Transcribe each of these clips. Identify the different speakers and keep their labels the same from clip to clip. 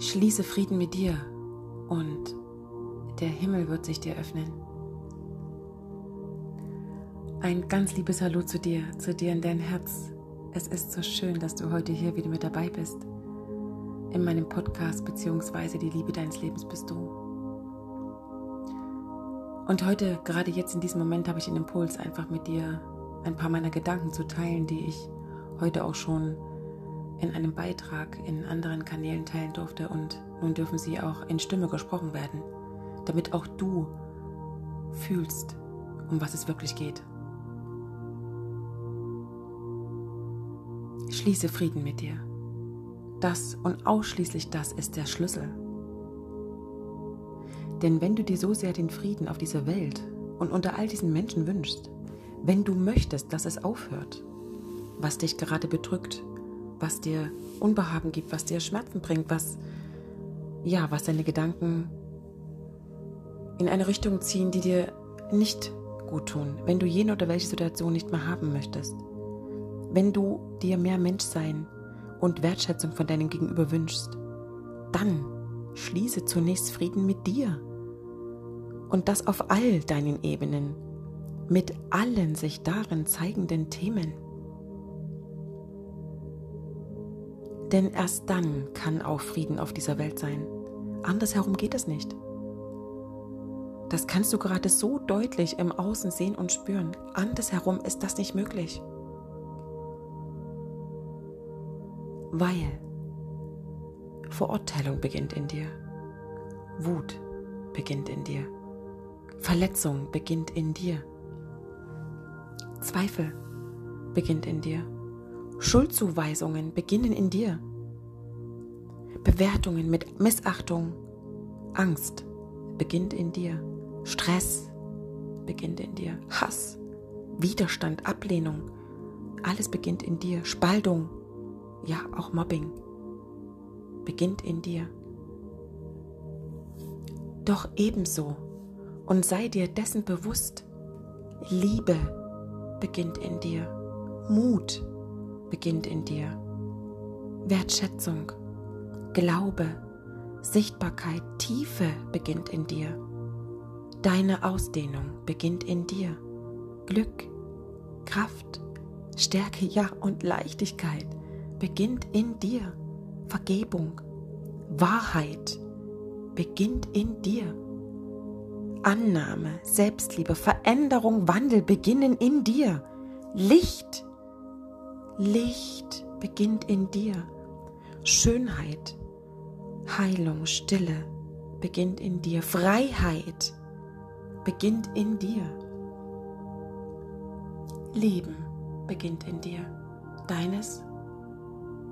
Speaker 1: Schließe Frieden mit dir und der Himmel wird sich dir öffnen. Ein ganz liebes Hallo zu dir, zu dir in dein Herz. Es ist so schön, dass du heute hier wieder mit dabei bist. In meinem Podcast beziehungsweise die Liebe deines Lebens bist du. Und heute, gerade jetzt in diesem Moment, habe ich den Impuls, einfach mit dir ein paar meiner Gedanken zu teilen, die ich heute auch schon in einem Beitrag in anderen Kanälen teilen durfte und nun dürfen sie auch in Stimme gesprochen werden, damit auch du fühlst, um was es wirklich geht. Schließe Frieden mit dir. Das und ausschließlich das ist der Schlüssel. Denn wenn du dir so sehr den Frieden auf dieser Welt und unter all diesen Menschen wünschst, wenn du möchtest, dass es aufhört, was dich gerade bedrückt, was dir Unbehagen gibt, was dir Schmerzen bringt, was ja, was deine Gedanken in eine Richtung ziehen, die dir nicht gut tun, wenn du jene oder welche Situation nicht mehr haben möchtest. Wenn du dir mehr Menschsein und Wertschätzung von deinem Gegenüber wünschst, dann schließe zunächst Frieden mit dir. Und das auf all deinen Ebenen, mit allen sich darin zeigenden Themen. Denn erst dann kann auch Frieden auf dieser Welt sein. Andersherum geht es nicht. Das kannst du gerade so deutlich im Außen sehen und spüren. Andersherum ist das nicht möglich. Weil Verurteilung beginnt in dir. Wut beginnt in dir. Verletzung beginnt in dir. Zweifel beginnt in dir. Schuldzuweisungen beginnen in dir. Bewertungen mit Missachtung, Angst beginnt in dir. Stress beginnt in dir. Hass, Widerstand, Ablehnung, alles beginnt in dir. Spaltung, ja auch Mobbing beginnt in dir. Doch ebenso, und sei dir dessen bewusst, Liebe beginnt in dir. Mut beginnt in dir. Wertschätzung, Glaube, Sichtbarkeit, Tiefe beginnt in dir. Deine Ausdehnung beginnt in dir. Glück, Kraft, Stärke, ja und Leichtigkeit beginnt in dir. Vergebung, Wahrheit beginnt in dir. Annahme, Selbstliebe, Veränderung, Wandel beginnen in dir. Licht Licht beginnt in dir. Schönheit, Heilung, Stille beginnt in dir. Freiheit beginnt in dir. Leben beginnt in dir. Deines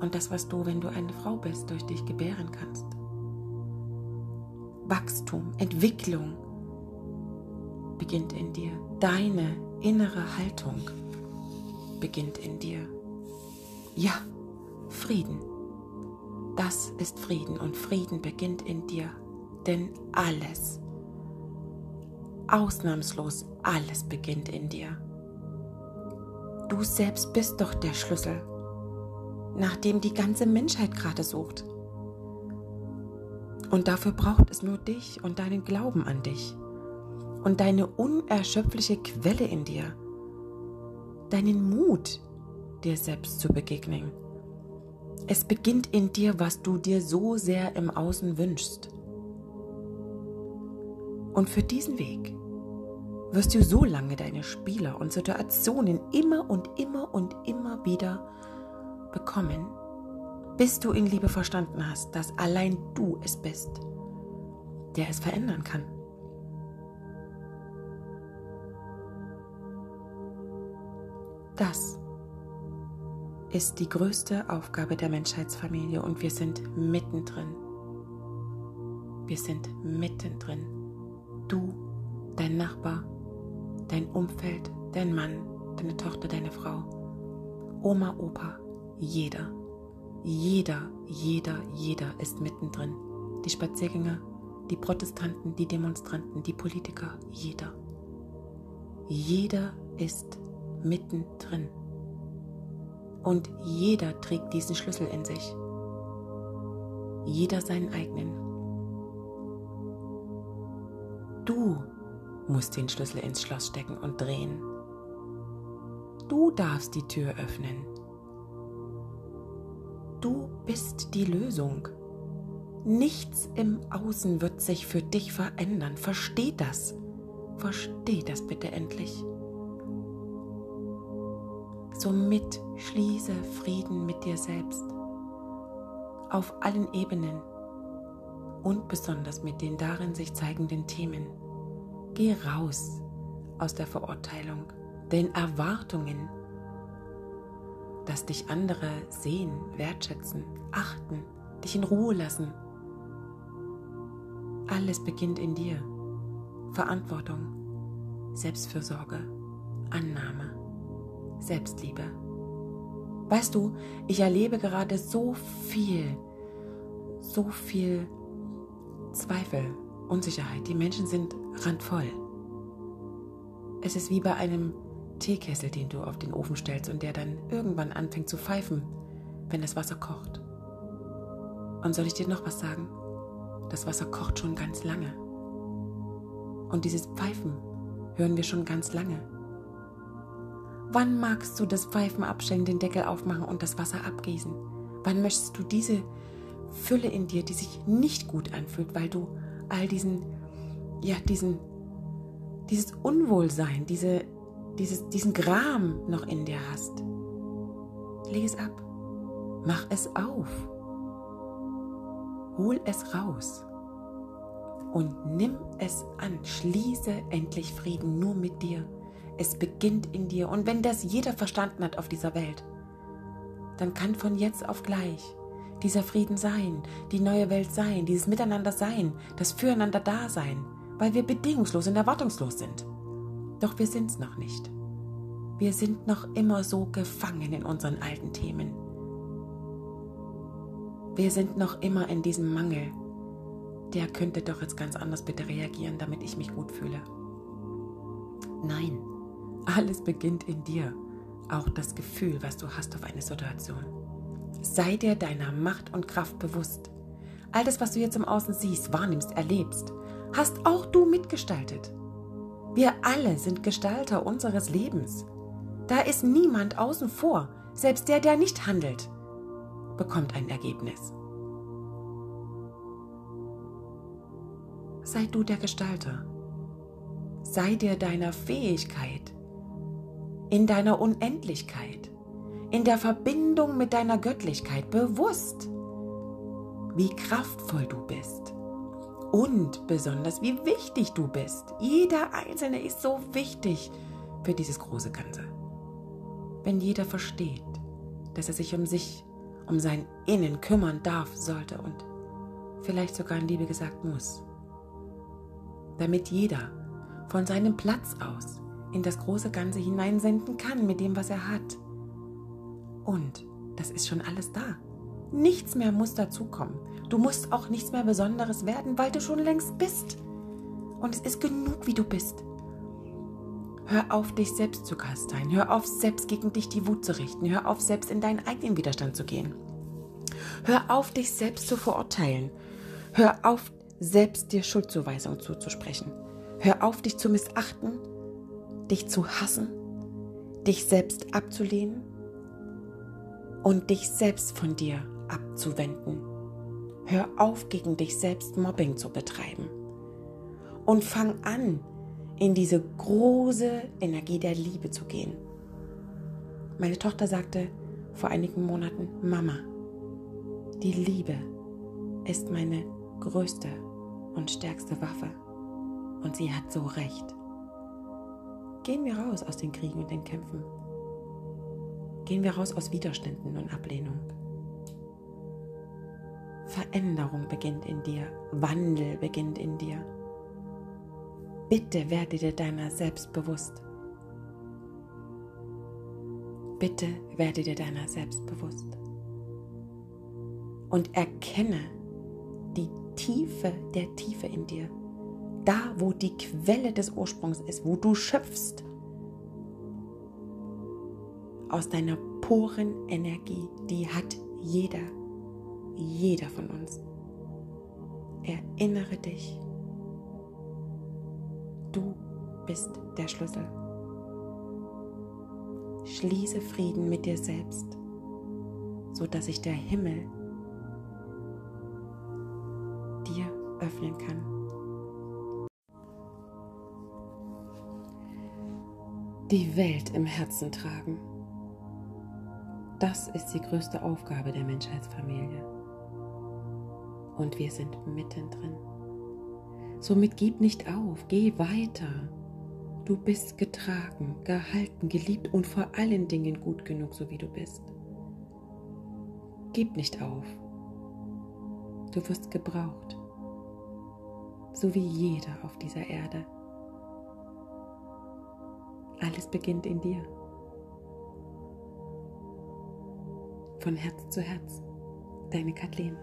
Speaker 1: und das, was du, wenn du eine Frau bist, durch dich gebären kannst. Wachstum, Entwicklung beginnt in dir. Deine innere Haltung beginnt in dir. Ja, Frieden. Das ist Frieden und Frieden beginnt in dir. Denn alles, ausnahmslos alles beginnt in dir. Du selbst bist doch der Schlüssel, nach dem die ganze Menschheit gerade sucht. Und dafür braucht es nur dich und deinen Glauben an dich und deine unerschöpfliche Quelle in dir, deinen Mut, dir selbst zu begegnen. Es beginnt in dir, was du dir so sehr im Außen wünschst. Und für diesen Weg wirst du so lange deine Spieler und Situationen immer und immer und immer wieder bekommen, bis du in Liebe verstanden hast, dass allein du es bist, der es verändern kann. Das ist die größte Aufgabe der Menschheitsfamilie und wir sind mittendrin. Wir sind mittendrin. Du, dein Nachbar, dein Umfeld, dein Mann, deine Tochter, deine Frau, Oma, Opa, jeder, jeder, jeder, jeder ist mittendrin. Die Spaziergänger, die Protestanten, die Demonstranten, die Politiker, jeder. Jeder ist mittendrin. Und jeder trägt diesen Schlüssel in sich. jeder seinen eigenen. Du musst den Schlüssel ins Schloss stecken und drehen. Du darfst die Tür öffnen. Du bist die Lösung. Nichts im Außen wird sich für dich verändern. Versteh das. Versteh das bitte endlich. Somit schließe Frieden mit dir selbst. Auf allen Ebenen und besonders mit den darin sich zeigenden Themen. Geh raus aus der Verurteilung, den Erwartungen, dass dich andere sehen, wertschätzen, achten, dich in Ruhe lassen. Alles beginnt in dir. Verantwortung, Selbstfürsorge, Annahme, Selbstliebe. Weißt du, ich erlebe gerade so viel, so viel Zweifel, Unsicherheit. Die Menschen sind randvoll. Es ist wie bei einem Teekessel, den du auf den Ofen stellst und der dann irgendwann anfängt zu pfeifen, wenn das Wasser kocht. Und soll ich dir noch was sagen? Das Wasser kocht schon ganz lange. Und dieses Pfeifen hören wir schon ganz lange. Wann magst du das Pfeifen abstellen, den Deckel aufmachen und das Wasser abgießen? Wann möchtest du diese Fülle in dir, die sich nicht gut anfühlt, weil du all diesen, ja, diesen, dieses Unwohlsein, diese, dieses, diesen Gram noch in dir hast? Leg es ab. Mach es auf. Hol es raus und nimm es an. Schließe endlich Frieden nur mit dir. Es beginnt in dir. Und wenn das jeder verstanden hat auf dieser Welt, dann kann von jetzt auf gleich dieser Frieden sein, die neue Welt sein, dieses Miteinander sein, das Füreinander Dasein, weil wir bedingungslos und erwartungslos sind. Doch wir sind es noch nicht. Wir sind noch immer so gefangen in unseren alten Themen. Wir sind noch immer in diesem Mangel. Der könnte doch jetzt ganz anders bitte reagieren, damit ich mich gut fühle. Nein, alles beginnt in dir. Auch das Gefühl, was du hast auf eine Situation. Sei dir deiner Macht und Kraft bewusst. All das, was du jetzt im Außen siehst, wahrnimmst, erlebst, hast auch du mitgestaltet. Wir alle sind Gestalter unseres Lebens. Da ist niemand außen vor, selbst der, der nicht handelt, bekommt ein Ergebnis. Sei du der Gestalter. Sei dir deiner Fähigkeit, in deiner Unendlichkeit, in der Verbindung mit deiner Göttlichkeit bewusst, wie kraftvoll du bist und besonders wie wichtig du bist. Jeder Einzelne ist so wichtig für dieses große Ganze. Wenn jeder versteht, dass er sich um sich, um sein Innen kümmern darf, sollte und vielleicht sogar in Liebe gesagt muss, damit jeder von seinem Platz aus in das große Ganze hineinsenden kann mit dem, was er hat und das ist schon alles da. Nichts mehr muss dazukommen. Du musst auch nichts mehr Besonderes werden, weil du schon längst bist. Und es ist genug, wie du bist. Hör auf, dich selbst zu kasteien. Hör auf, selbst gegen dich die Wut zu richten. Hör auf, selbst in deinen eigenen Widerstand zu gehen. Hör auf, dich selbst zu verurteilen. Hör auf, selbst dir Schuldzuweisung zuzusprechen. Hör auf, dich zu missachten, dich zu hassen, dich selbst abzulehnen und dich selbst von dir abzuwenden. Hör auf, gegen dich selbst Mobbing zu betreiben. Und fang an, in diese große Energie der Liebe zu gehen. Meine Tochter sagte vor einigen Monaten, Mama, die Liebe ist meine größte und stärkste Waffe. Und sie hat so recht. Gehen wir raus aus den Kriegen und den Kämpfen gehen wir raus aus Widerständen und Ablehnung. Veränderung beginnt in dir, Wandel beginnt in dir. Bitte werde dir deiner selbst bewusst. Bitte werde dir deiner selbst bewusst. Und erkenne die Tiefe der Tiefe in dir. Da, wo die Quelle des Ursprungs ist, wo du schöpfst aus deiner puren Energie, die hat jeder, jeder von uns. Erinnere dich, du bist der Schlüssel. Schließe Frieden mit dir selbst, so dass sich der Himmel dir öffnen kann. Die Welt im Herzen tragen. Das ist die größte Aufgabe der Menschheitsfamilie. Und wir sind mittendrin. Somit gib nicht auf, geh weiter. Du bist getragen, gehalten, geliebt und vor allen Dingen gut genug, so wie du bist. Gib nicht auf. Du wirst gebraucht, so wie jeder auf dieser Erde. Alles beginnt in dir. Von Herz zu Herz. Deine Kathleen.